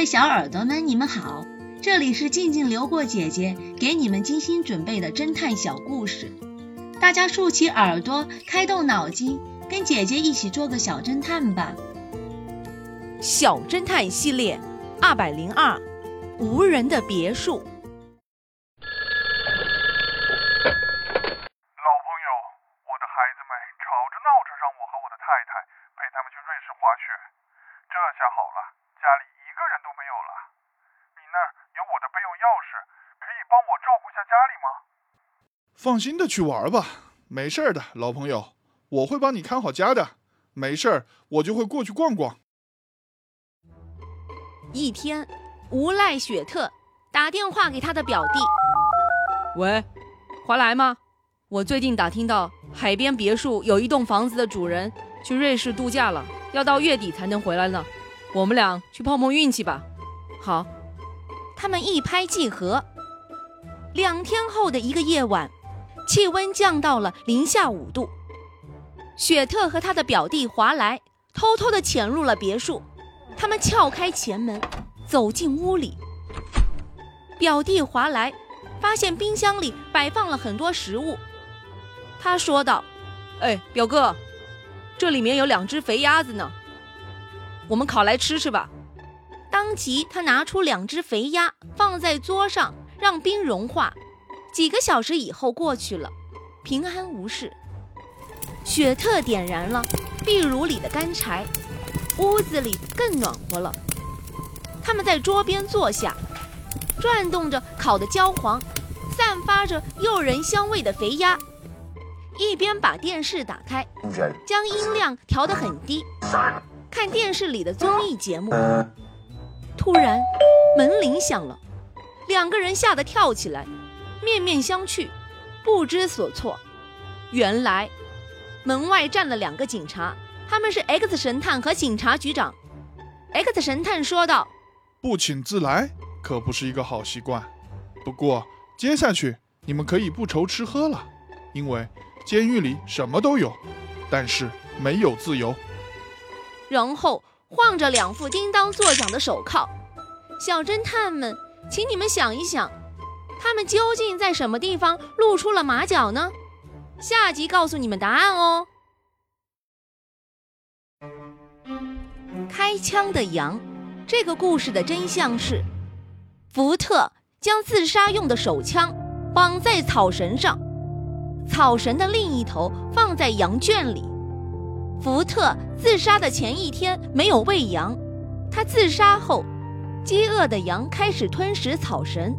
位小耳朵们，你们好，这里是静静流过姐姐给你们精心准备的侦探小故事，大家竖起耳朵，开动脑筋，跟姐姐一起做个小侦探吧。小侦探系列二百零二，无人的别墅。老朋顾下家里吗？放心的去玩吧，没事的，老朋友，我会帮你看好家的。没事儿，我就会过去逛逛。一天，无赖雪特打电话给他的表弟：“喂，回来吗？我最近打听到海边别墅有一栋房子的主人去瑞士度假了，要到月底才能回来呢。我们俩去碰碰运气吧。”好，他们一拍即合。两天后的一个夜晚，气温降到了零下五度。雪特和他的表弟华莱偷偷地潜入了别墅。他们撬开前门，走进屋里。表弟华莱发现冰箱里摆放了很多食物。他说道：“哎，表哥，这里面有两只肥鸭子呢，我们烤来吃吃吧。”当即，他拿出两只肥鸭放在桌上，让冰融化。几个小时以后过去了，平安无事。雪特点燃了壁炉里的干柴。屋子里更暖和了。他们在桌边坐下，转动着烤得焦黄、散发着诱人香味的肥鸭，一边把电视打开，将音量调得很低，看电视里的综艺节目。突然，门铃响了，两个人吓得跳起来，面面相觑，不知所措。原来，门外站了两个警察。他们是 X 神探和警察局长。X 神探说道：“不请自来可不是一个好习惯。不过接下去你们可以不愁吃喝了，因为监狱里什么都有，但是没有自由。”然后晃着两副叮当作响的手铐。小侦探们，请你们想一想，他们究竟在什么地方露出了马脚呢？下集告诉你们答案哦。开枪的羊，这个故事的真相是，福特将自杀用的手枪绑在草绳上，草绳的另一头放在羊圈里。福特自杀的前一天没有喂羊，他自杀后，饥饿的羊开始吞食草绳，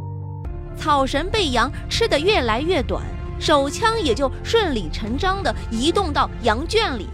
草绳被羊吃得越来越短，手枪也就顺理成章地移动到羊圈里。